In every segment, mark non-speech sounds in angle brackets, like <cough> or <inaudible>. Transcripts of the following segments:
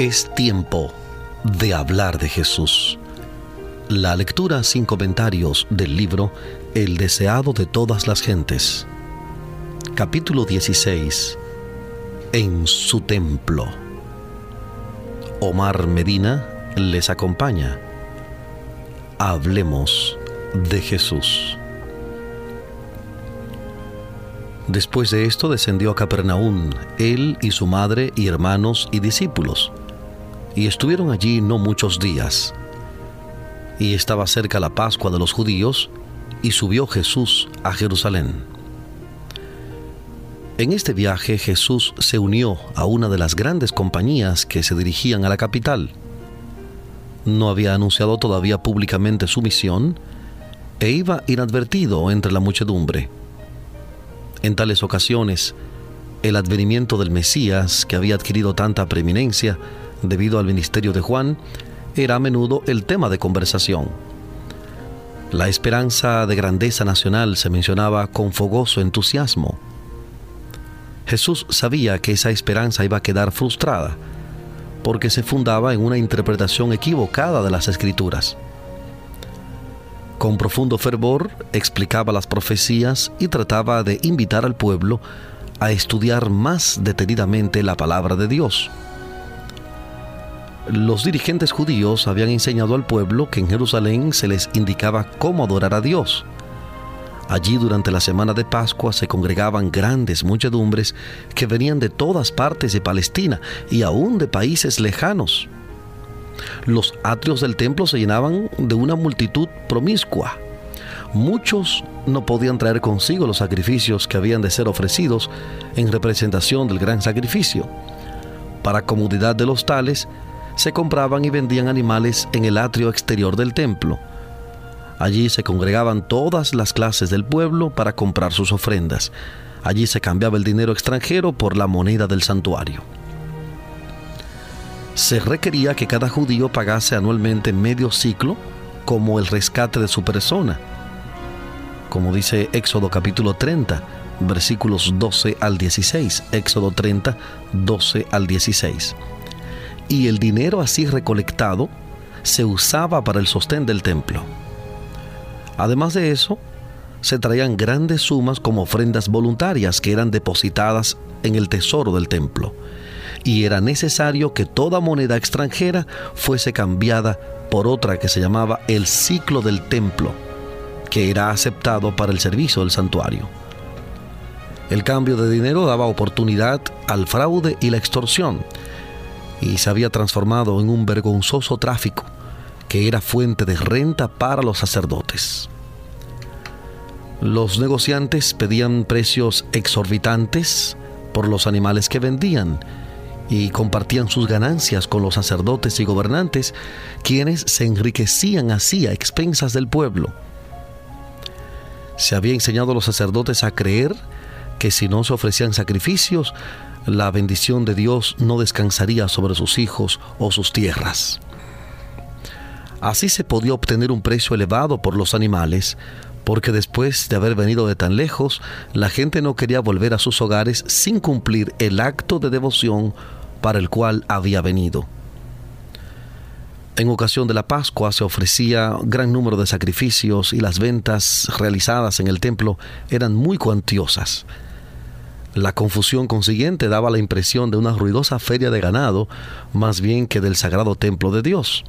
Es tiempo de hablar de Jesús. La lectura sin comentarios del libro El deseado de todas las gentes. Capítulo 16. En su templo. Omar Medina les acompaña. Hablemos de Jesús. Después de esto descendió a Capernaum, él y su madre y hermanos y discípulos y estuvieron allí no muchos días. Y estaba cerca la Pascua de los judíos, y subió Jesús a Jerusalén. En este viaje Jesús se unió a una de las grandes compañías que se dirigían a la capital. No había anunciado todavía públicamente su misión e iba inadvertido entre la muchedumbre. En tales ocasiones, el advenimiento del Mesías, que había adquirido tanta preeminencia, debido al ministerio de Juan, era a menudo el tema de conversación. La esperanza de grandeza nacional se mencionaba con fogoso entusiasmo. Jesús sabía que esa esperanza iba a quedar frustrada, porque se fundaba en una interpretación equivocada de las escrituras. Con profundo fervor explicaba las profecías y trataba de invitar al pueblo a estudiar más detenidamente la palabra de Dios los dirigentes judíos habían enseñado al pueblo que en Jerusalén se les indicaba cómo adorar a Dios. Allí durante la semana de Pascua se congregaban grandes muchedumbres que venían de todas partes de Palestina y aún de países lejanos. Los atrios del templo se llenaban de una multitud promiscua. Muchos no podían traer consigo los sacrificios que habían de ser ofrecidos en representación del gran sacrificio. Para comodidad de los tales, se compraban y vendían animales en el atrio exterior del templo. Allí se congregaban todas las clases del pueblo para comprar sus ofrendas. Allí se cambiaba el dinero extranjero por la moneda del santuario. Se requería que cada judío pagase anualmente medio ciclo como el rescate de su persona. Como dice Éxodo capítulo 30, versículos 12 al 16. Éxodo 30, 12 al 16 y el dinero así recolectado se usaba para el sostén del templo. Además de eso, se traían grandes sumas como ofrendas voluntarias que eran depositadas en el tesoro del templo, y era necesario que toda moneda extranjera fuese cambiada por otra que se llamaba el ciclo del templo, que era aceptado para el servicio del santuario. El cambio de dinero daba oportunidad al fraude y la extorsión, y se había transformado en un vergonzoso tráfico que era fuente de renta para los sacerdotes. Los negociantes pedían precios exorbitantes por los animales que vendían y compartían sus ganancias con los sacerdotes y gobernantes, quienes se enriquecían así a expensas del pueblo. Se había enseñado a los sacerdotes a creer que si no se ofrecían sacrificios, la bendición de Dios no descansaría sobre sus hijos o sus tierras. Así se podía obtener un precio elevado por los animales, porque después de haber venido de tan lejos, la gente no quería volver a sus hogares sin cumplir el acto de devoción para el cual había venido. En ocasión de la Pascua se ofrecía gran número de sacrificios y las ventas realizadas en el templo eran muy cuantiosas. La confusión consiguiente daba la impresión de una ruidosa feria de ganado más bien que del sagrado templo de Dios.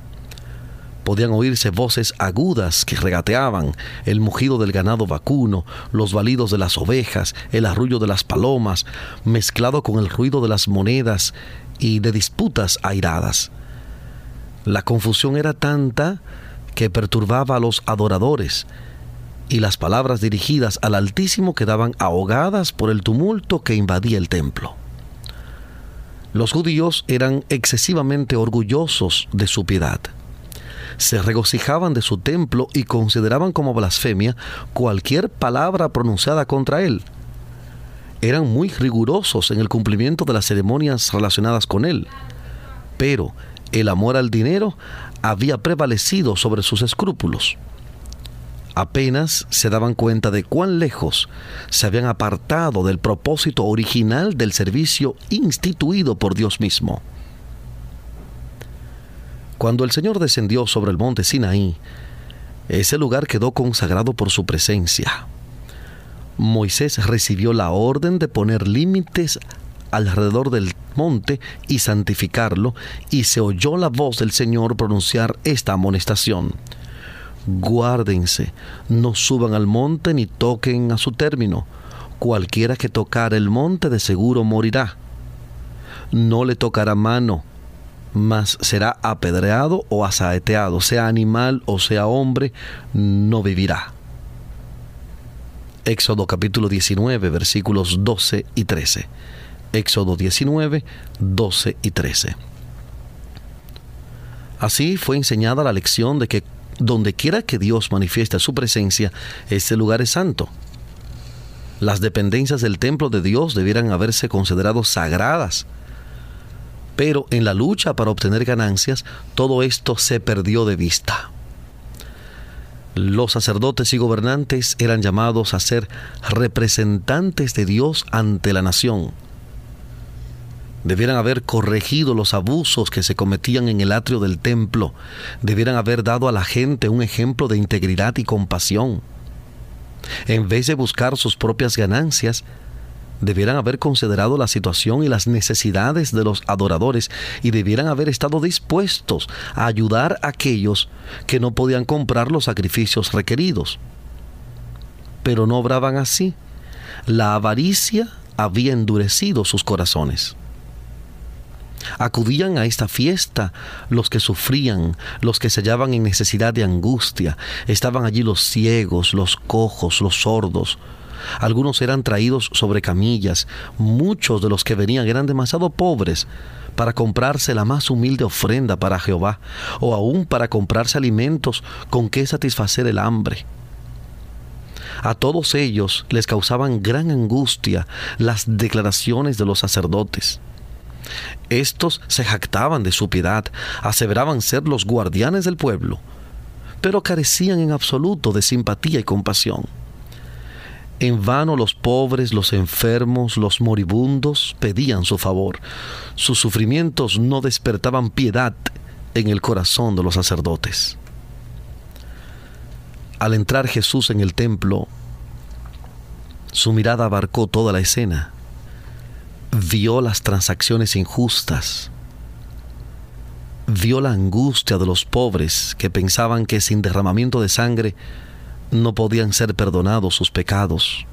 Podían oírse voces agudas que regateaban, el mugido del ganado vacuno, los balidos de las ovejas, el arrullo de las palomas, mezclado con el ruido de las monedas y de disputas airadas. La confusión era tanta que perturbaba a los adoradores, y las palabras dirigidas al Altísimo quedaban ahogadas por el tumulto que invadía el templo. Los judíos eran excesivamente orgullosos de su piedad. Se regocijaban de su templo y consideraban como blasfemia cualquier palabra pronunciada contra él. Eran muy rigurosos en el cumplimiento de las ceremonias relacionadas con él. Pero el amor al dinero había prevalecido sobre sus escrúpulos apenas se daban cuenta de cuán lejos se habían apartado del propósito original del servicio instituido por Dios mismo. Cuando el Señor descendió sobre el monte Sinaí, ese lugar quedó consagrado por su presencia. Moisés recibió la orden de poner límites alrededor del monte y santificarlo, y se oyó la voz del Señor pronunciar esta amonestación. Guárdense, no suban al monte ni toquen a su término. Cualquiera que tocar el monte de seguro morirá. No le tocará mano, mas será apedreado o asaeteado, sea animal o sea hombre, no vivirá. Éxodo capítulo 19, versículos 12 y 13. Éxodo 19, 12 y 13. Así fue enseñada la lección de que donde quiera que Dios manifieste su presencia, ese lugar es santo. Las dependencias del templo de Dios debieran haberse considerado sagradas. Pero en la lucha para obtener ganancias, todo esto se perdió de vista. Los sacerdotes y gobernantes eran llamados a ser representantes de Dios ante la nación debieran haber corregido los abusos que se cometían en el atrio del templo, debieran haber dado a la gente un ejemplo de integridad y compasión. En vez de buscar sus propias ganancias, debieran haber considerado la situación y las necesidades de los adoradores y debieran haber estado dispuestos a ayudar a aquellos que no podían comprar los sacrificios requeridos. Pero no obraban así. La avaricia había endurecido sus corazones. Acudían a esta fiesta los que sufrían, los que se hallaban en necesidad de angustia. Estaban allí los ciegos, los cojos, los sordos. Algunos eran traídos sobre camillas. Muchos de los que venían eran demasiado pobres para comprarse la más humilde ofrenda para Jehová, o aún para comprarse alimentos con que satisfacer el hambre. A todos ellos les causaban gran angustia las declaraciones de los sacerdotes. Estos se jactaban de su piedad, aseveraban ser los guardianes del pueblo, pero carecían en absoluto de simpatía y compasión. En vano los pobres, los enfermos, los moribundos pedían su favor. Sus sufrimientos no despertaban piedad en el corazón de los sacerdotes. Al entrar Jesús en el templo, su mirada abarcó toda la escena vio las transacciones injustas, vio la angustia de los pobres que pensaban que sin derramamiento de sangre no podían ser perdonados sus pecados.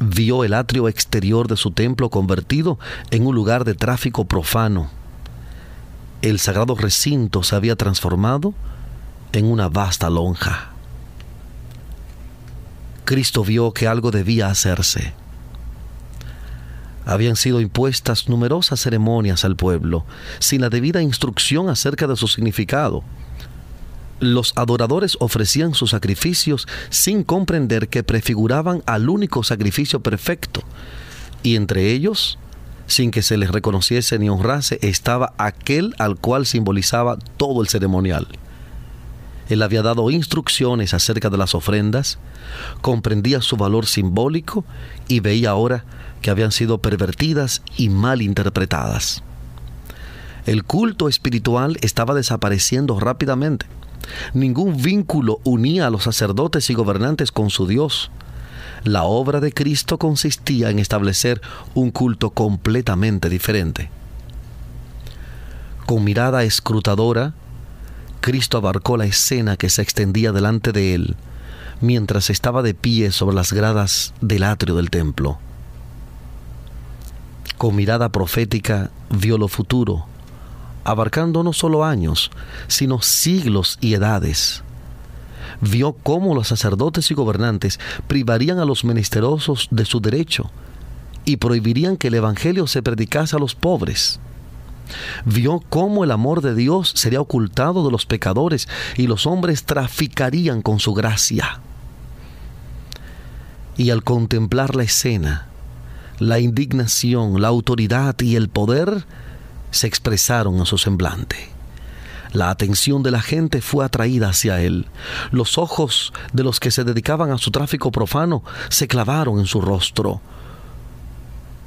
Vio el atrio exterior de su templo convertido en un lugar de tráfico profano. El sagrado recinto se había transformado en una vasta lonja. Cristo vio que algo debía hacerse habían sido impuestas numerosas ceremonias al pueblo, sin la debida instrucción acerca de su significado. Los adoradores ofrecían sus sacrificios sin comprender que prefiguraban al único sacrificio perfecto, y entre ellos, sin que se les reconociese ni honrase, estaba aquel al cual simbolizaba todo el ceremonial. Él había dado instrucciones acerca de las ofrendas, comprendía su valor simbólico y veía ahora que habían sido pervertidas y mal interpretadas. El culto espiritual estaba desapareciendo rápidamente. Ningún vínculo unía a los sacerdotes y gobernantes con su Dios. La obra de Cristo consistía en establecer un culto completamente diferente. Con mirada escrutadora, Cristo abarcó la escena que se extendía delante de él mientras estaba de pie sobre las gradas del atrio del templo. Con mirada profética vio lo futuro, abarcando no solo años, sino siglos y edades. Vio cómo los sacerdotes y gobernantes privarían a los menesterosos de su derecho y prohibirían que el Evangelio se predicase a los pobres vio cómo el amor de Dios sería ocultado de los pecadores y los hombres traficarían con su gracia. Y al contemplar la escena, la indignación, la autoridad y el poder se expresaron en su semblante. La atención de la gente fue atraída hacia él. Los ojos de los que se dedicaban a su tráfico profano se clavaron en su rostro.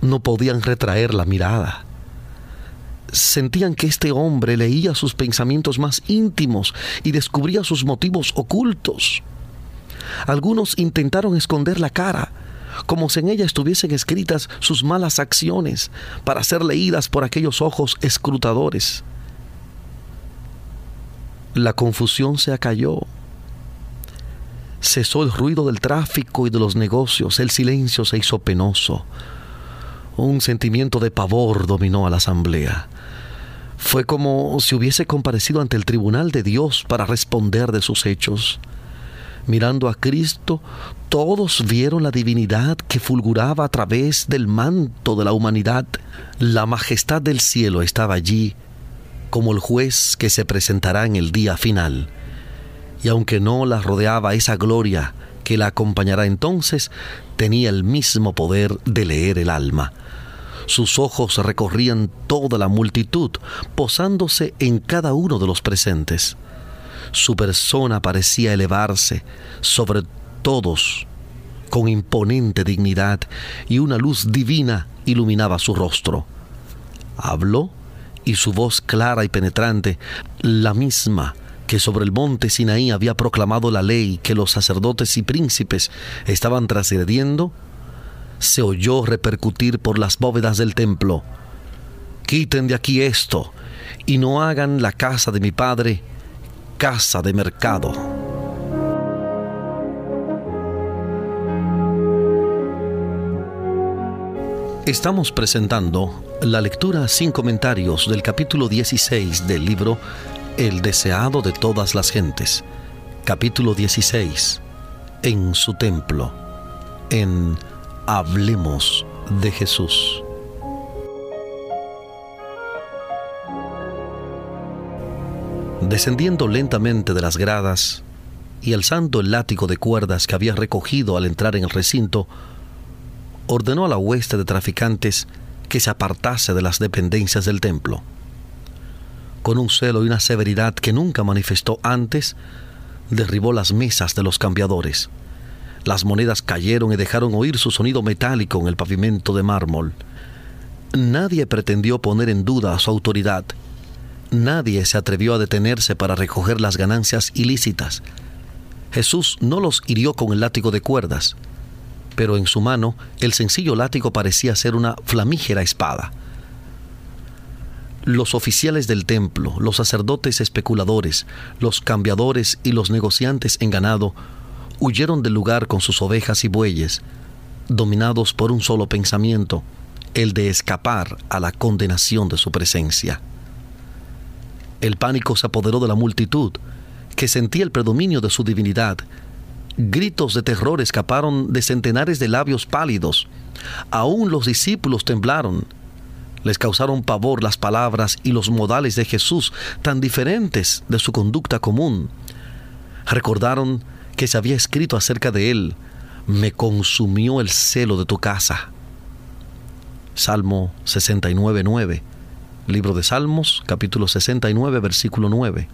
No podían retraer la mirada sentían que este hombre leía sus pensamientos más íntimos y descubría sus motivos ocultos. Algunos intentaron esconder la cara, como si en ella estuviesen escritas sus malas acciones, para ser leídas por aquellos ojos escrutadores. La confusión se acalló. Cesó el ruido del tráfico y de los negocios, el silencio se hizo penoso. Un sentimiento de pavor dominó a la asamblea. Fue como si hubiese comparecido ante el tribunal de Dios para responder de sus hechos. Mirando a Cristo, todos vieron la divinidad que fulguraba a través del manto de la humanidad. La majestad del cielo estaba allí, como el juez que se presentará en el día final. Y aunque no la rodeaba esa gloria que la acompañará entonces, tenía el mismo poder de leer el alma. Sus ojos recorrían toda la multitud, posándose en cada uno de los presentes. Su persona parecía elevarse sobre todos con imponente dignidad y una luz divina iluminaba su rostro. Habló y su voz clara y penetrante, la misma que sobre el monte Sinaí había proclamado la ley que los sacerdotes y príncipes estaban trasgrediendo, se oyó repercutir por las bóvedas del templo. Quiten de aquí esto y no hagan la casa de mi padre casa de mercado. Estamos presentando la lectura sin comentarios del capítulo 16 del libro El deseado de todas las gentes. Capítulo 16. En su templo. En Hablemos de Jesús. Descendiendo lentamente de las gradas y alzando el látigo de cuerdas que había recogido al entrar en el recinto, ordenó a la hueste de traficantes que se apartase de las dependencias del templo. Con un celo y una severidad que nunca manifestó antes, derribó las mesas de los cambiadores. Las monedas cayeron y dejaron oír su sonido metálico en el pavimento de mármol. Nadie pretendió poner en duda su autoridad Nadie se atrevió a detenerse para recoger las ganancias ilícitas. Jesús no los hirió con el látigo de cuerdas, pero en su mano el sencillo látigo parecía ser una flamígera espada. Los oficiales del templo, los sacerdotes especuladores, los cambiadores y los negociantes en ganado huyeron del lugar con sus ovejas y bueyes, dominados por un solo pensamiento, el de escapar a la condenación de su presencia. El pánico se apoderó de la multitud, que sentía el predominio de su divinidad. Gritos de terror escaparon de centenares de labios pálidos. Aún los discípulos temblaron. Les causaron pavor las palabras y los modales de Jesús, tan diferentes de su conducta común. Recordaron que se había escrito acerca de él, me consumió el celo de tu casa. Salmo 69.9 Libro de Salmos, capítulo 69, versículo 9.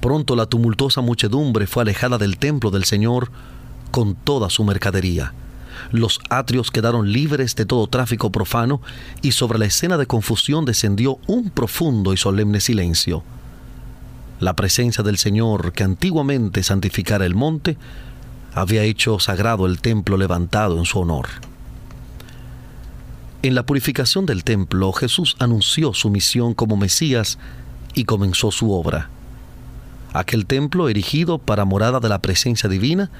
Pronto la tumultuosa muchedumbre fue alejada del templo del Señor con toda su mercadería. Los atrios quedaron libres de todo tráfico profano y sobre la escena de confusión descendió un profundo y solemne silencio. La presencia del Señor, que antiguamente santificara el monte, había hecho sagrado el templo levantado en su honor. En la purificación del templo, Jesús anunció su misión como Mesías y comenzó su obra. Aquel templo erigido para morada de la presencia divina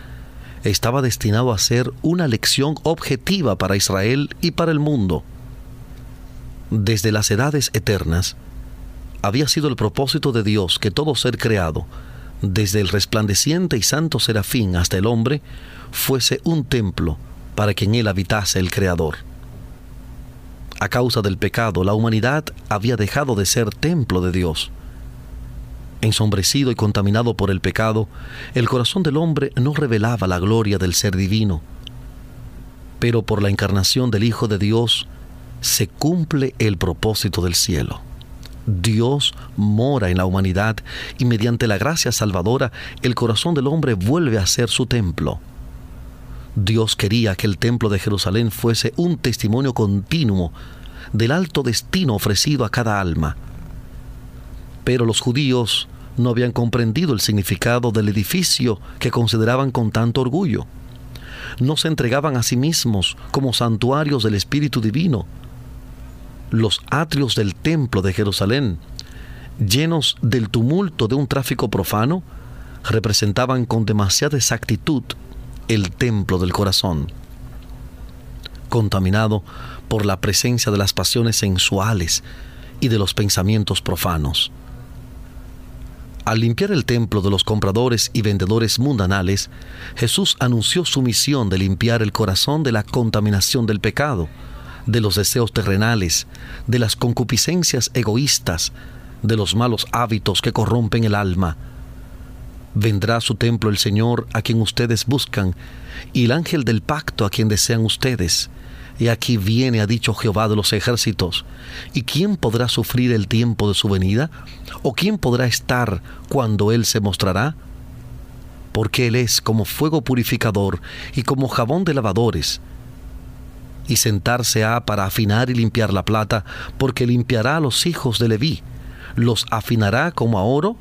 estaba destinado a ser una lección objetiva para Israel y para el mundo. Desde las edades eternas, había sido el propósito de Dios que todo ser creado, desde el resplandeciente y santo serafín hasta el hombre, fuese un templo para que en él habitase el Creador. A causa del pecado, la humanidad había dejado de ser templo de Dios. Ensombrecido y contaminado por el pecado, el corazón del hombre no revelaba la gloria del ser divino. Pero por la encarnación del Hijo de Dios se cumple el propósito del cielo. Dios mora en la humanidad y mediante la gracia salvadora el corazón del hombre vuelve a ser su templo. Dios quería que el templo de Jerusalén fuese un testimonio continuo del alto destino ofrecido a cada alma. Pero los judíos no habían comprendido el significado del edificio que consideraban con tanto orgullo. No se entregaban a sí mismos como santuarios del Espíritu Divino. Los atrios del templo de Jerusalén, llenos del tumulto de un tráfico profano, representaban con demasiada exactitud el templo del corazón, contaminado por la presencia de las pasiones sensuales y de los pensamientos profanos. Al limpiar el templo de los compradores y vendedores mundanales, Jesús anunció su misión de limpiar el corazón de la contaminación del pecado, de los deseos terrenales, de las concupiscencias egoístas, de los malos hábitos que corrompen el alma. Vendrá a su templo el Señor a quien ustedes buscan, y el ángel del pacto a quien desean ustedes. Y aquí viene, ha dicho Jehová de los ejércitos. ¿Y quién podrá sufrir el tiempo de su venida? ¿O quién podrá estar cuando Él se mostrará? Porque Él es como fuego purificador y como jabón de lavadores. Y sentarse ha para afinar y limpiar la plata, porque limpiará a los hijos de Leví, los afinará como a oro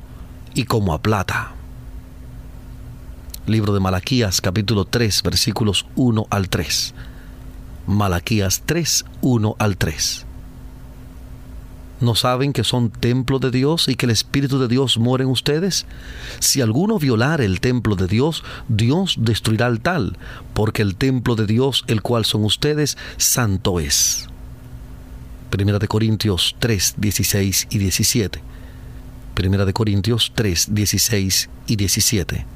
y como a plata. Libro de Malaquías capítulo 3 versículos 1 al 3. Malaquías 3, 1 al 3. ¿No saben que son templo de Dios y que el Espíritu de Dios mora en ustedes? Si alguno violar el templo de Dios, Dios destruirá al tal, porque el templo de Dios, el cual son ustedes, santo es. Primera de Corintios 3, 16 y 17. Primera de Corintios 3, 16 y 17.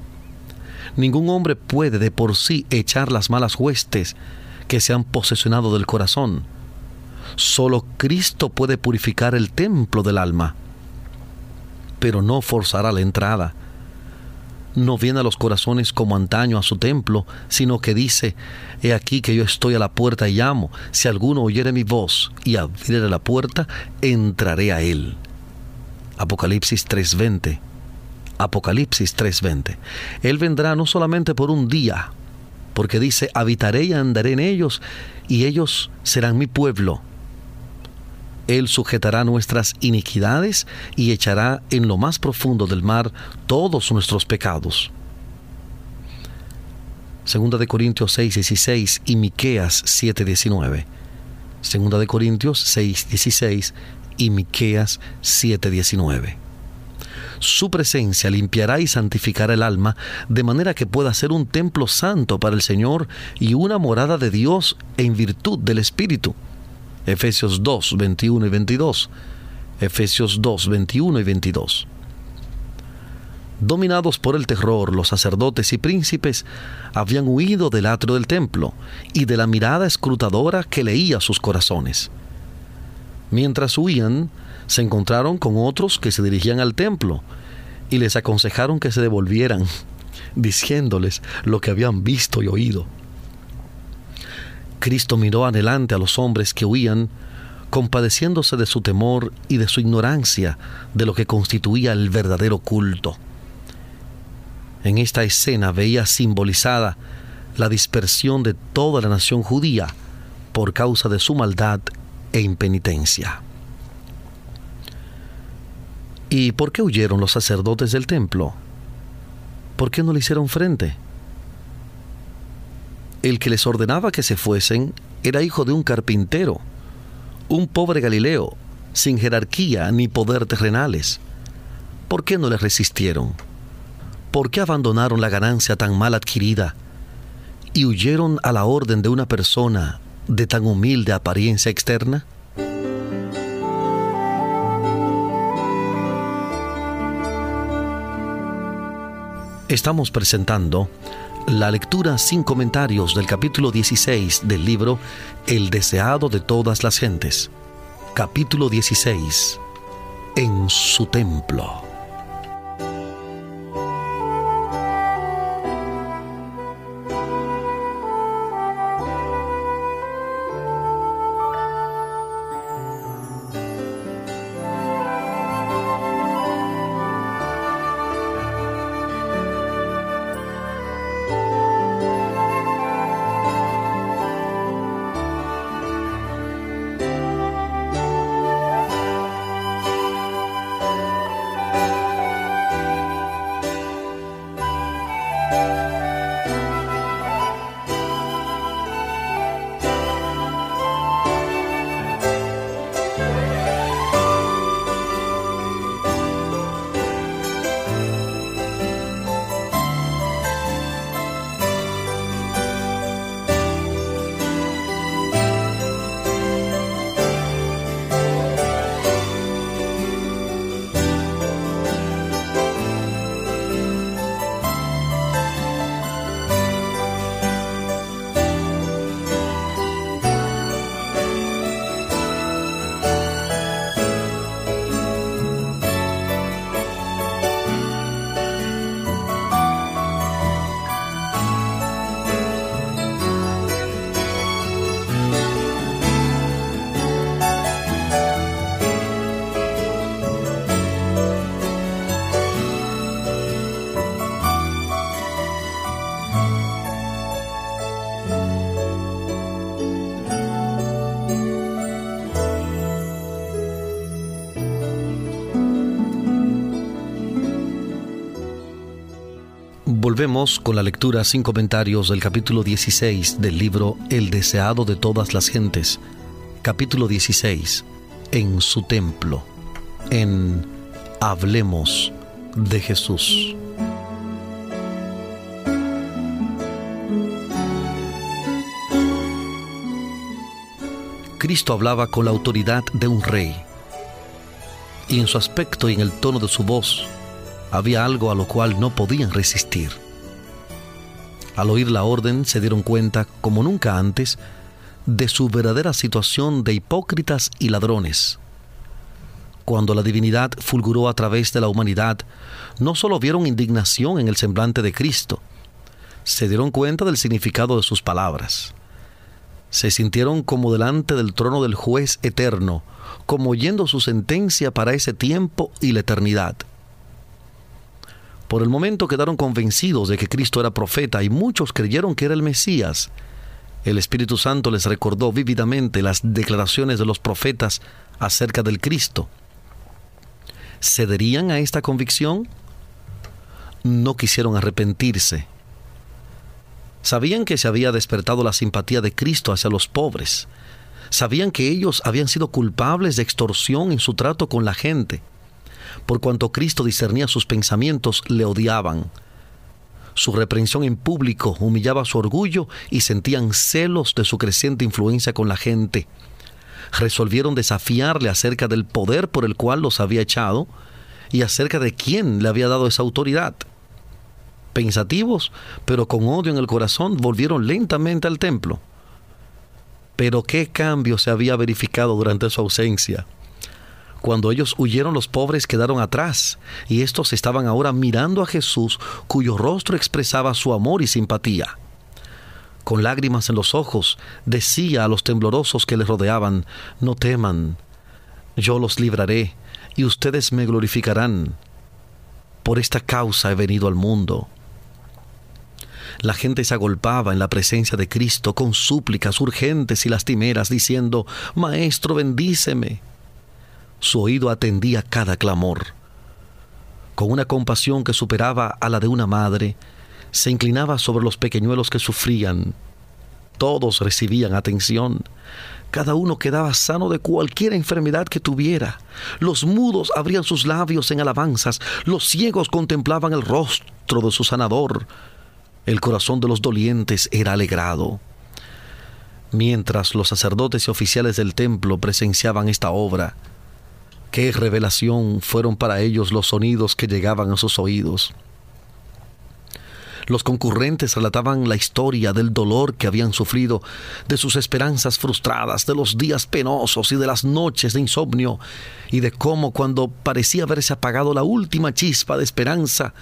Ningún hombre puede de por sí echar las malas huestes que se han posesionado del corazón. Solo Cristo puede purificar el templo del alma, pero no forzará la entrada. No viene a los corazones como antaño a su templo, sino que dice, He aquí que yo estoy a la puerta y llamo, si alguno oyere mi voz y abriere la puerta, entraré a él. Apocalipsis 3:20. Apocalipsis 3:20. Él vendrá no solamente por un día, porque dice, habitaré y andaré en ellos, y ellos serán mi pueblo. Él sujetará nuestras iniquidades y echará en lo más profundo del mar todos nuestros pecados. Segunda de Corintios 6, 16 y Miqueas 7, 19. Segunda de Corintios 6, 16 y Miqueas 7, 19 su presencia limpiará y santificará el alma, de manera que pueda ser un templo santo para el Señor y una morada de Dios en virtud del Espíritu. Efesios 2, 21 y 22. Efesios 2, 21 y 22. Dominados por el terror, los sacerdotes y príncipes habían huido del atrio del templo y de la mirada escrutadora que leía sus corazones. Mientras huían, se encontraron con otros que se dirigían al templo y les aconsejaron que se devolvieran, <laughs> diciéndoles lo que habían visto y oído. Cristo miró adelante a los hombres que huían, compadeciéndose de su temor y de su ignorancia de lo que constituía el verdadero culto. En esta escena veía simbolizada la dispersión de toda la nación judía por causa de su maldad e impenitencia. ¿Y por qué huyeron los sacerdotes del templo? ¿Por qué no le hicieron frente? El que les ordenaba que se fuesen era hijo de un carpintero, un pobre Galileo, sin jerarquía ni poder terrenales. ¿Por qué no le resistieron? ¿Por qué abandonaron la ganancia tan mal adquirida y huyeron a la orden de una persona de tan humilde apariencia externa? Estamos presentando la lectura sin comentarios del capítulo 16 del libro El deseado de todas las gentes. Capítulo 16. En su templo. Con la lectura sin comentarios del capítulo 16 del libro El deseado de todas las gentes. Capítulo 16. En su templo. En Hablemos de Jesús. Cristo hablaba con la autoridad de un rey. Y en su aspecto y en el tono de su voz había algo a lo cual no podían resistir. Al oír la orden se dieron cuenta, como nunca antes, de su verdadera situación de hipócritas y ladrones. Cuando la divinidad fulguró a través de la humanidad, no solo vieron indignación en el semblante de Cristo, se dieron cuenta del significado de sus palabras. Se sintieron como delante del trono del juez eterno, como oyendo su sentencia para ese tiempo y la eternidad. Por el momento quedaron convencidos de que Cristo era profeta y muchos creyeron que era el Mesías. El Espíritu Santo les recordó vívidamente las declaraciones de los profetas acerca del Cristo. ¿Cederían a esta convicción? No quisieron arrepentirse. Sabían que se había despertado la simpatía de Cristo hacia los pobres. Sabían que ellos habían sido culpables de extorsión en su trato con la gente por cuanto Cristo discernía sus pensamientos, le odiaban. Su reprensión en público humillaba su orgullo y sentían celos de su creciente influencia con la gente. Resolvieron desafiarle acerca del poder por el cual los había echado y acerca de quién le había dado esa autoridad. Pensativos, pero con odio en el corazón, volvieron lentamente al templo. Pero qué cambio se había verificado durante su ausencia. Cuando ellos huyeron los pobres quedaron atrás, y estos estaban ahora mirando a Jesús, cuyo rostro expresaba su amor y simpatía. Con lágrimas en los ojos, decía a los temblorosos que les rodeaban, No teman, yo los libraré, y ustedes me glorificarán. Por esta causa he venido al mundo. La gente se agolpaba en la presencia de Cristo con súplicas urgentes y lastimeras, diciendo, Maestro, bendíceme. Su oído atendía cada clamor. Con una compasión que superaba a la de una madre, se inclinaba sobre los pequeñuelos que sufrían. Todos recibían atención. Cada uno quedaba sano de cualquier enfermedad que tuviera. Los mudos abrían sus labios en alabanzas. Los ciegos contemplaban el rostro de su sanador. El corazón de los dolientes era alegrado. Mientras los sacerdotes y oficiales del templo presenciaban esta obra, Qué revelación fueron para ellos los sonidos que llegaban a sus oídos. Los concurrentes relataban la historia del dolor que habían sufrido, de sus esperanzas frustradas, de los días penosos y de las noches de insomnio, y de cómo cuando parecía haberse apagado la última chispa de esperanza,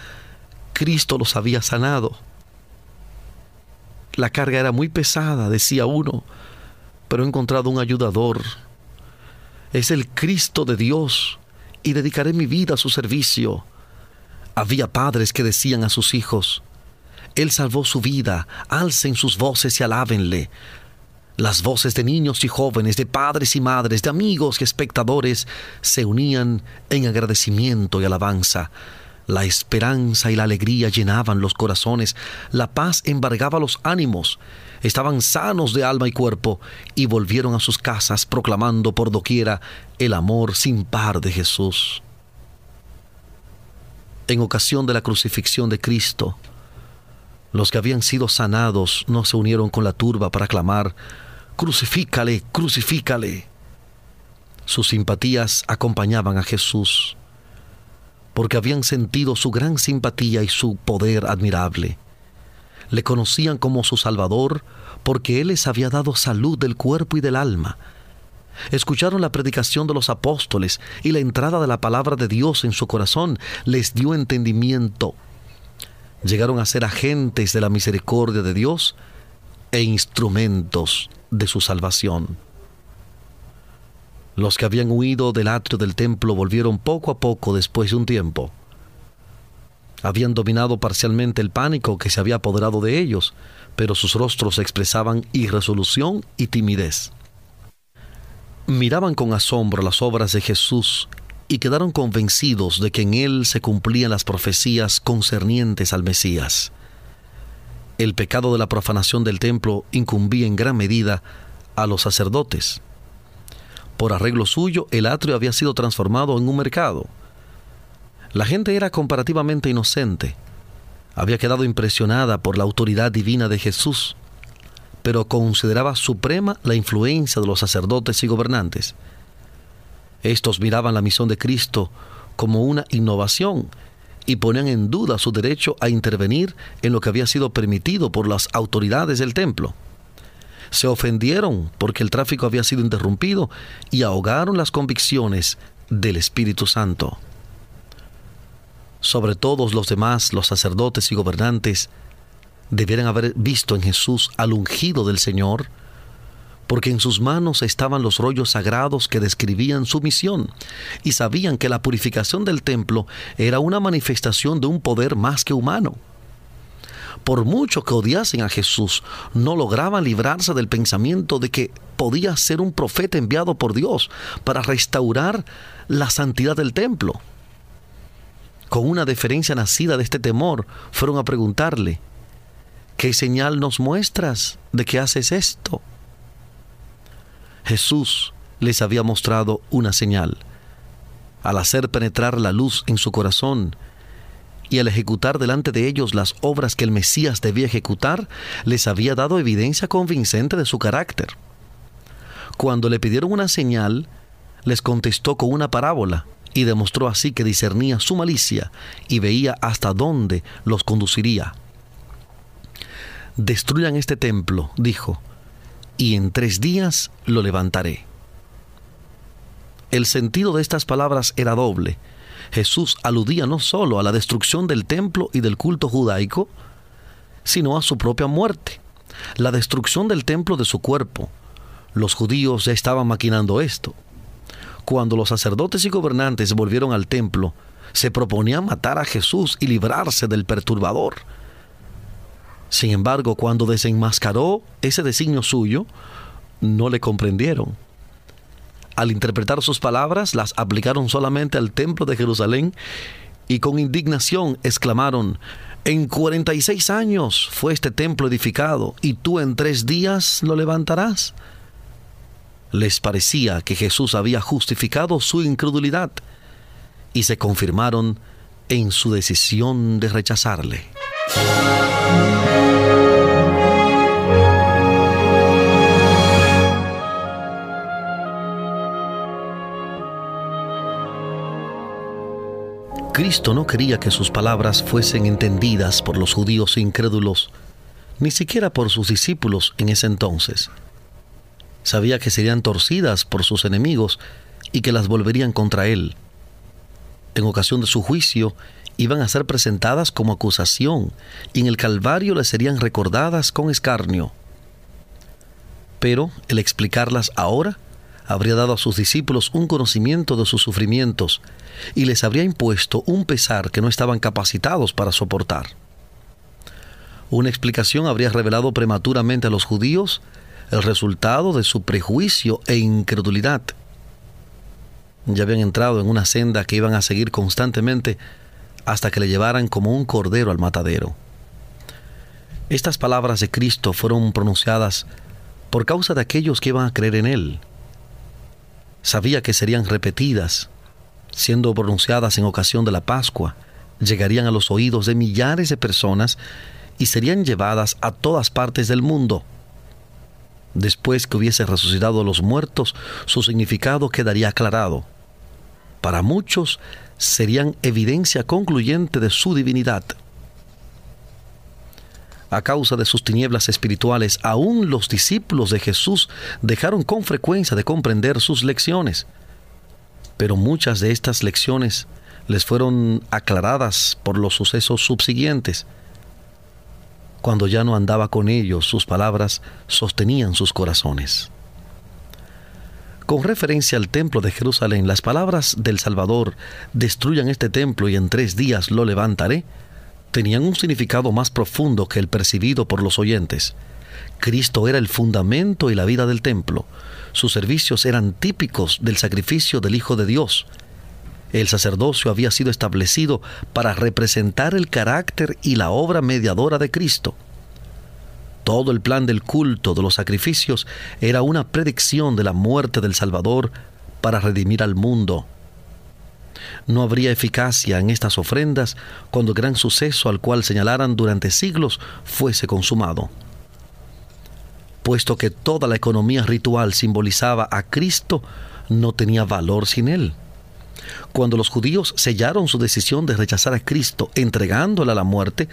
Cristo los había sanado. La carga era muy pesada, decía uno, pero he encontrado un ayudador, es el Cristo de Dios y dedicaré mi vida a su servicio. Había padres que decían a sus hijos, Él salvó su vida, alcen sus voces y alábenle. Las voces de niños y jóvenes, de padres y madres, de amigos y espectadores se unían en agradecimiento y alabanza. La esperanza y la alegría llenaban los corazones, la paz embargaba los ánimos, estaban sanos de alma y cuerpo y volvieron a sus casas proclamando por doquiera el amor sin par de Jesús. En ocasión de la crucifixión de Cristo, los que habían sido sanados no se unieron con la turba para clamar, Crucifícale, crucifícale. Sus simpatías acompañaban a Jesús porque habían sentido su gran simpatía y su poder admirable. Le conocían como su Salvador porque Él les había dado salud del cuerpo y del alma. Escucharon la predicación de los apóstoles y la entrada de la palabra de Dios en su corazón les dio entendimiento. Llegaron a ser agentes de la misericordia de Dios e instrumentos de su salvación. Los que habían huido del atrio del templo volvieron poco a poco después de un tiempo. Habían dominado parcialmente el pánico que se había apoderado de ellos, pero sus rostros expresaban irresolución y timidez. Miraban con asombro las obras de Jesús y quedaron convencidos de que en él se cumplían las profecías concernientes al Mesías. El pecado de la profanación del templo incumbía en gran medida a los sacerdotes. Por arreglo suyo, el atrio había sido transformado en un mercado. La gente era comparativamente inocente. Había quedado impresionada por la autoridad divina de Jesús, pero consideraba suprema la influencia de los sacerdotes y gobernantes. Estos miraban la misión de Cristo como una innovación y ponían en duda su derecho a intervenir en lo que había sido permitido por las autoridades del templo se ofendieron porque el tráfico había sido interrumpido y ahogaron las convicciones del Espíritu Santo. Sobre todos los demás, los sacerdotes y gobernantes debieran haber visto en Jesús al ungido del Señor, porque en sus manos estaban los rollos sagrados que describían su misión, y sabían que la purificación del templo era una manifestación de un poder más que humano por mucho que odiasen a Jesús, no lograban librarse del pensamiento de que podía ser un profeta enviado por Dios para restaurar la santidad del templo. Con una deferencia nacida de este temor, fueron a preguntarle, ¿qué señal nos muestras de que haces esto? Jesús les había mostrado una señal. Al hacer penetrar la luz en su corazón, y al ejecutar delante de ellos las obras que el Mesías debía ejecutar, les había dado evidencia convincente de su carácter. Cuando le pidieron una señal, les contestó con una parábola y demostró así que discernía su malicia y veía hasta dónde los conduciría. Destruyan este templo, dijo, y en tres días lo levantaré. El sentido de estas palabras era doble Jesús aludía no solo a la destrucción del templo y del culto judaico, sino a su propia muerte, la destrucción del templo de su cuerpo. Los judíos ya estaban maquinando esto. Cuando los sacerdotes y gobernantes volvieron al templo, se proponían matar a Jesús y librarse del perturbador. Sin embargo, cuando desenmascaró ese designio suyo, no le comprendieron al interpretar sus palabras, las aplicaron solamente al templo de Jerusalén y con indignación exclamaron, en 46 años fue este templo edificado y tú en tres días lo levantarás. Les parecía que Jesús había justificado su incredulidad y se confirmaron en su decisión de rechazarle. Cristo no quería que sus palabras fuesen entendidas por los judíos incrédulos, ni siquiera por sus discípulos en ese entonces. Sabía que serían torcidas por sus enemigos y que las volverían contra él. En ocasión de su juicio, iban a ser presentadas como acusación y en el Calvario les serían recordadas con escarnio. Pero el explicarlas ahora habría dado a sus discípulos un conocimiento de sus sufrimientos y les habría impuesto un pesar que no estaban capacitados para soportar. Una explicación habría revelado prematuramente a los judíos el resultado de su prejuicio e incredulidad. Ya habían entrado en una senda que iban a seguir constantemente hasta que le llevaran como un cordero al matadero. Estas palabras de Cristo fueron pronunciadas por causa de aquellos que iban a creer en Él. Sabía que serían repetidas, siendo pronunciadas en ocasión de la Pascua, llegarían a los oídos de millares de personas y serían llevadas a todas partes del mundo. Después que hubiese resucitado a los muertos, su significado quedaría aclarado. Para muchos serían evidencia concluyente de su divinidad. A causa de sus tinieblas espirituales, aún los discípulos de Jesús dejaron con frecuencia de comprender sus lecciones. Pero muchas de estas lecciones les fueron aclaradas por los sucesos subsiguientes. Cuando ya no andaba con ellos, sus palabras sostenían sus corazones. Con referencia al templo de Jerusalén, las palabras del Salvador, destruyan este templo y en tres días lo levantaré, tenían un significado más profundo que el percibido por los oyentes. Cristo era el fundamento y la vida del templo. Sus servicios eran típicos del sacrificio del Hijo de Dios. El sacerdocio había sido establecido para representar el carácter y la obra mediadora de Cristo. Todo el plan del culto de los sacrificios era una predicción de la muerte del Salvador para redimir al mundo. No habría eficacia en estas ofrendas cuando el gran suceso al cual señalaran durante siglos fuese consumado. Puesto que toda la economía ritual simbolizaba a Cristo, no tenía valor sin él. Cuando los judíos sellaron su decisión de rechazar a Cristo entregándole a la muerte,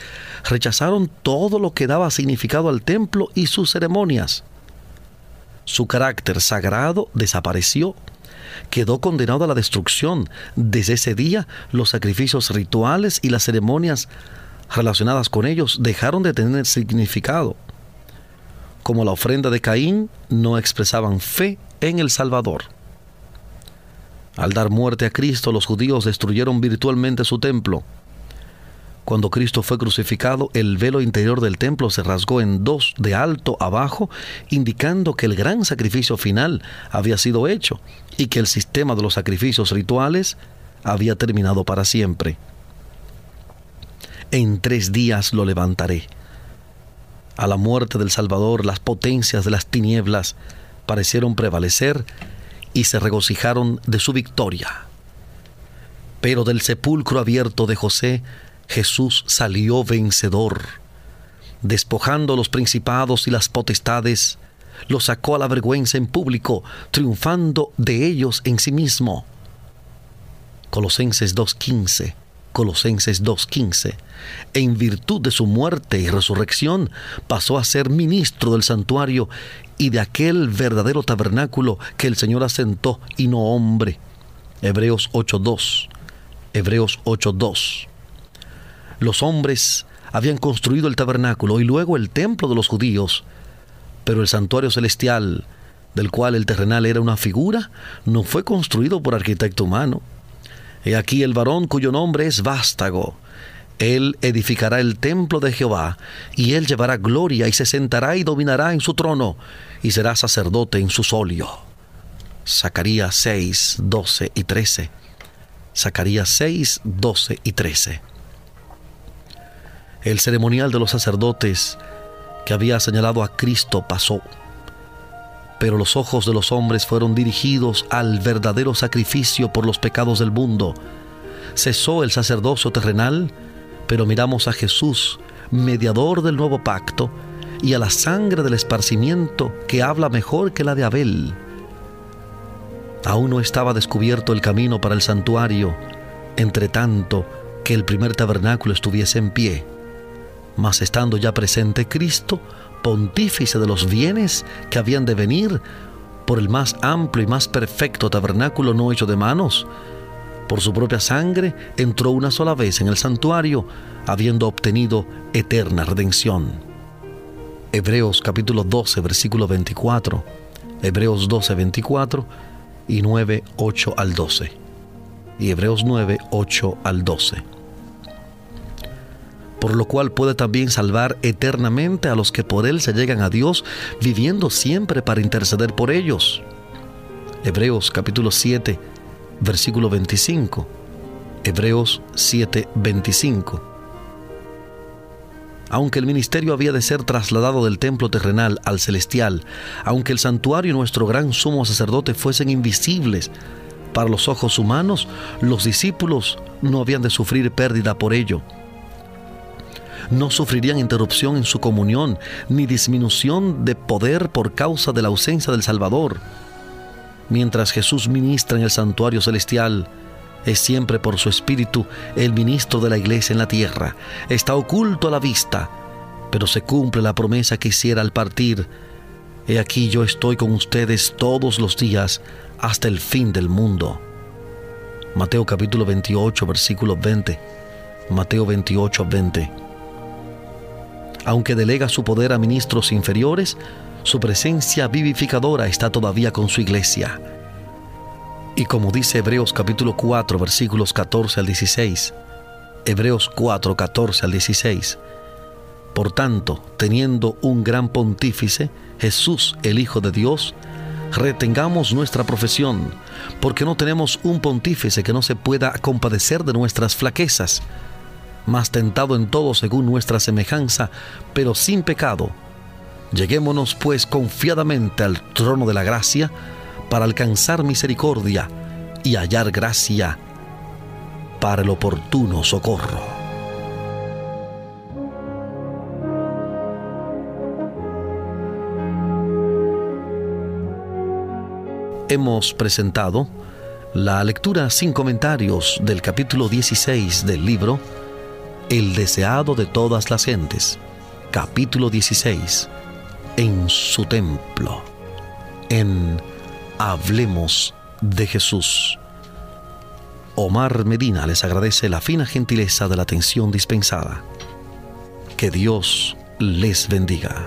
rechazaron todo lo que daba significado al templo y sus ceremonias. Su carácter sagrado desapareció, quedó condenado a la destrucción. Desde ese día, los sacrificios rituales y las ceremonias relacionadas con ellos dejaron de tener significado. Como la ofrenda de Caín, no expresaban fe en el Salvador. Al dar muerte a Cristo, los judíos destruyeron virtualmente su templo. Cuando Cristo fue crucificado, el velo interior del templo se rasgó en dos de alto a bajo, indicando que el gran sacrificio final había sido hecho y que el sistema de los sacrificios rituales había terminado para siempre. En tres días lo levantaré. A la muerte del Salvador, las potencias de las tinieblas parecieron prevalecer y se regocijaron de su victoria. Pero del sepulcro abierto de José, Jesús salió vencedor. Despojando los principados y las potestades, los sacó a la vergüenza en público, triunfando de ellos en sí mismo. Colosenses 2.15 Colosenses 2.15. En virtud de su muerte y resurrección, pasó a ser ministro del santuario y de aquel verdadero tabernáculo que el Señor asentó y no hombre. Hebreos 8.2. Hebreos 8.2. Los hombres habían construido el tabernáculo y luego el templo de los judíos, pero el santuario celestial, del cual el terrenal era una figura, no fue construido por arquitecto humano He aquí el varón cuyo nombre es Vástago. Él edificará el templo de Jehová, y él llevará gloria y se sentará y dominará en su trono, y será sacerdote en su solio. Zacarías 6, 12 y 13. Zacarías 6, 12 y 13. El ceremonial de los sacerdotes que había señalado a Cristo pasó pero los ojos de los hombres fueron dirigidos al verdadero sacrificio por los pecados del mundo. Cesó el sacerdocio terrenal, pero miramos a Jesús, mediador del nuevo pacto, y a la sangre del esparcimiento que habla mejor que la de Abel. Aún no estaba descubierto el camino para el santuario, entre tanto que el primer tabernáculo estuviese en pie. Mas estando ya presente Cristo, pontífice de los bienes que habían de venir por el más amplio y más perfecto tabernáculo no hecho de manos. Por su propia sangre entró una sola vez en el santuario, habiendo obtenido eterna redención. Hebreos capítulo 12, versículo 24. Hebreos 12, 24 y 9, 8 al 12. Y Hebreos 9, 8 al 12 por lo cual puede también salvar eternamente a los que por Él se llegan a Dios, viviendo siempre para interceder por ellos. Hebreos capítulo 7, versículo 25. Hebreos 7:25. Aunque el ministerio había de ser trasladado del templo terrenal al celestial, aunque el santuario y nuestro gran sumo sacerdote fuesen invisibles para los ojos humanos, los discípulos no habían de sufrir pérdida por ello. No sufrirían interrupción en su comunión ni disminución de poder por causa de la ausencia del Salvador. Mientras Jesús ministra en el santuario celestial, es siempre por su Espíritu el ministro de la iglesia en la tierra. Está oculto a la vista, pero se cumple la promesa que hiciera al partir. He aquí yo estoy con ustedes todos los días hasta el fin del mundo. Mateo capítulo 28, versículo 20. Mateo 28, 20. Aunque delega su poder a ministros inferiores, su presencia vivificadora está todavía con su iglesia. Y como dice Hebreos capítulo 4 versículos 14 al 16, Hebreos 4, 14 al 16, por tanto, teniendo un gran pontífice, Jesús el Hijo de Dios, retengamos nuestra profesión, porque no tenemos un pontífice que no se pueda compadecer de nuestras flaquezas, más tentado en todo según nuestra semejanza, pero sin pecado. Lleguémonos pues confiadamente al trono de la gracia, para alcanzar misericordia y hallar gracia para el oportuno socorro. Hemos presentado la lectura sin comentarios del capítulo 16 del libro El deseado de todas las gentes, capítulo 16, en su templo, en Hablemos de Jesús. Omar Medina les agradece la fina gentileza de la atención dispensada. Que Dios les bendiga.